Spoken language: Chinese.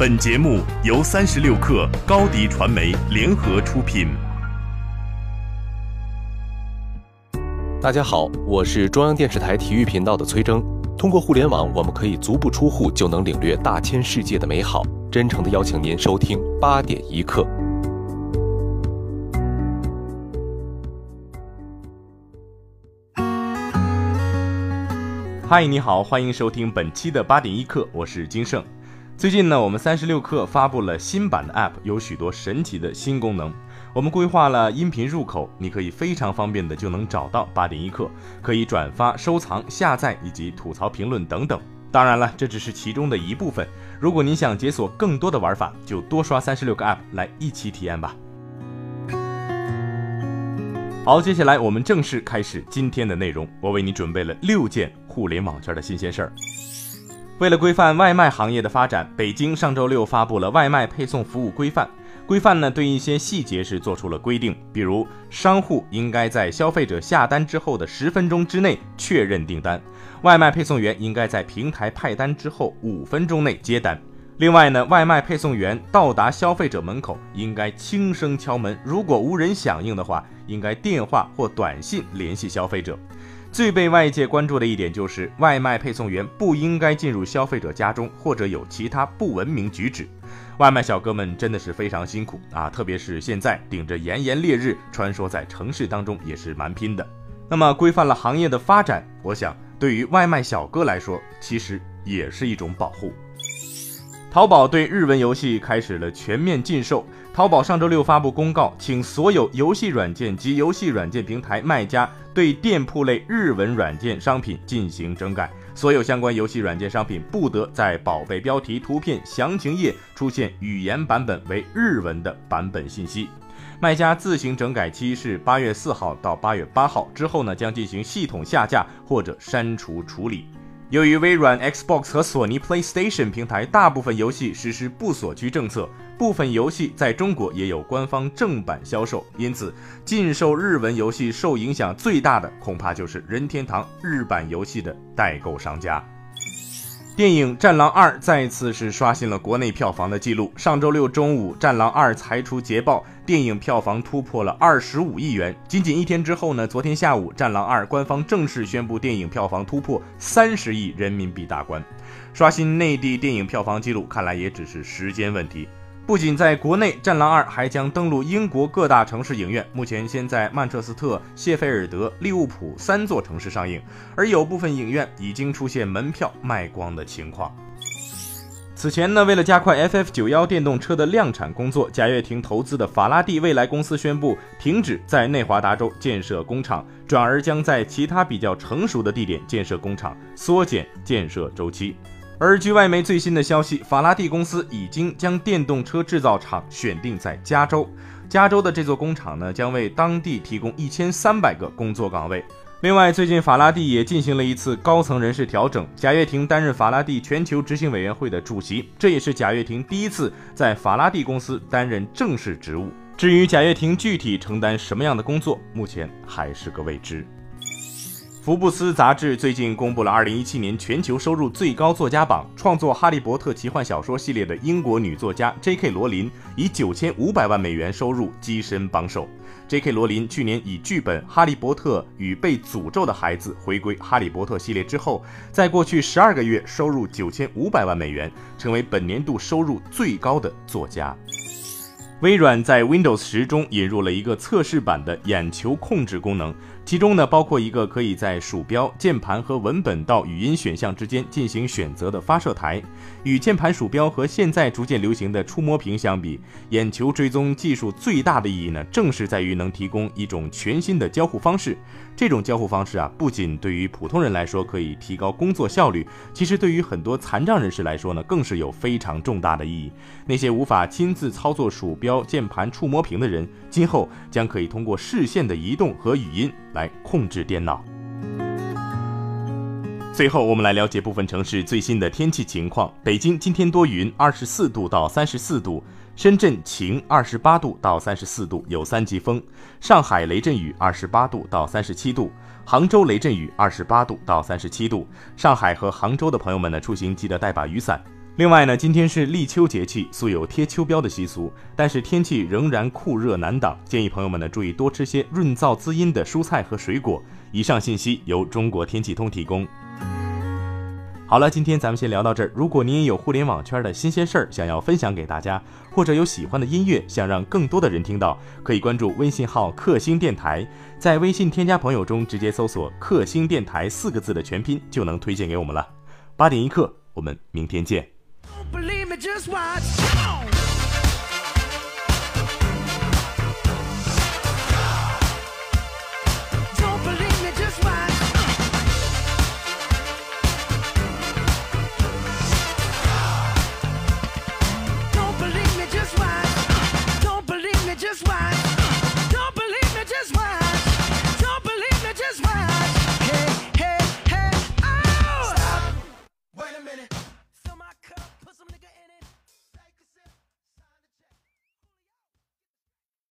本节目由三十六克高低传媒联合出品。大家好，我是中央电视台体育频道的崔征。通过互联网，我们可以足不出户就能领略大千世界的美好。真诚的邀请您收听八点一刻。嗨，你好，欢迎收听本期的八点一刻，我是金盛。最近呢，我们三十六氪发布了新版的 App，有许多神奇的新功能。我们规划了音频入口，你可以非常方便的就能找到八点一刻，可以转发、收藏、下载以及吐槽、评论等等。当然了，这只是其中的一部分。如果您想解锁更多的玩法，就多刷三十六个 App 来一起体验吧。好，接下来我们正式开始今天的内容。我为你准备了六件互联网圈的新鲜事儿。为了规范外卖行业的发展，北京上周六发布了外卖配送服务规范。规范呢对一些细节是做出了规定，比如商户应该在消费者下单之后的十分钟之内确认订单，外卖配送员应该在平台派单之后五分钟内接单。另外呢，外卖配送员到达消费者门口应该轻声敲门，如果无人响应的话，应该电话或短信联系消费者。最被外界关注的一点就是，外卖配送员不应该进入消费者家中或者有其他不文明举止。外卖小哥们真的是非常辛苦啊，特别是现在顶着炎炎烈日穿梭在城市当中，也是蛮拼的。那么规范了行业的发展，我想对于外卖小哥来说，其实也是一种保护。淘宝对日文游戏开始了全面禁售。淘宝上周六发布公告，请所有游戏软件及游戏软件平台卖家对店铺类日文软件商品进行整改。所有相关游戏软件商品不得在宝贝标题、图片、详情页出现语言版本为日文的版本信息。卖家自行整改期是八月四号到八月八号，之后呢将进行系统下架或者删除处理。由于微软、Xbox 和索尼 PlayStation 平台大部分游戏实施不锁区政策，部分游戏在中国也有官方正版销售，因此禁售日文游戏受影响最大的恐怕就是任天堂日版游戏的代购商家。电影《战狼二》再次是刷新了国内票房的记录。上周六中午，《战狼二》才出捷报，电影票房突破了二十五亿元。仅仅一天之后呢，昨天下午，《战狼二》官方正式宣布电影票房突破三十亿人民币大关，刷新内地电影票房记录，看来也只是时间问题。不仅在国内，《战狼二》还将登陆英国各大城市影院。目前先在曼彻斯特、谢菲尔德、利物浦三座城市上映，而有部分影院已经出现门票卖光的情况。此前呢，为了加快 FF 九幺电动车的量产工作，贾跃亭投资的法拉第未来公司宣布停止在内华达州建设工厂，转而将在其他比较成熟的地点建设工厂，缩减建设周期。而据外媒最新的消息，法拉第公司已经将电动车制造厂选定在加州。加州的这座工厂呢，将为当地提供一千三百个工作岗位。另外，最近法拉第也进行了一次高层人事调整，贾跃亭担任法拉第全球执行委员会的主席，这也是贾跃亭第一次在法拉第公司担任正式职务。至于贾跃亭具体承担什么样的工作，目前还是个未知。福布斯杂志最近公布了2017年全球收入最高作家榜，创作《哈利波特》奇幻小说系列的英国女作家 J.K. 罗琳以9500万美元收入跻身榜首。J.K. 罗琳去年以剧本《哈利波特与被诅咒的孩子》回归《哈利波特》系列之后，在过去十二个月收入9500万美元，成为本年度收入最高的作家。微软在 Windows 十中引入了一个测试版的眼球控制功能。其中呢，包括一个可以在鼠标、键盘和文本到语音选项之间进行选择的发射台。与键盘、鼠标和现在逐渐流行的触摸屏相比，眼球追踪技术最大的意义呢，正是在于能提供一种全新的交互方式。这种交互方式啊，不仅对于普通人来说可以提高工作效率，其实对于很多残障人士来说呢，更是有非常重大的意义。那些无法亲自操作鼠标、键盘、触摸屏的人，今后将可以通过视线的移动和语音。来控制电脑。最后，我们来了解部分城市最新的天气情况：北京今天多云，二十四度到三十四度；深圳晴，二十八度到三十四度，有三级风；上海雷阵雨，二十八度到三十七度；杭州雷阵雨，二十八度到三十七度。上海和杭州的朋友们呢，出行记得带把雨伞。另外呢，今天是立秋节气，素有贴秋膘的习俗，但是天气仍然酷热难挡，建议朋友们呢注意多吃些润燥滋阴的蔬菜和水果。以上信息由中国天气通提供。好了，今天咱们先聊到这儿。如果您也有互联网圈的新鲜事儿想要分享给大家，或者有喜欢的音乐想让更多的人听到，可以关注微信号“克星电台”，在微信添加朋友中直接搜索“克星电台”四个字的全拼，就能推荐给我们了。八点一刻，我们明天见。just watch.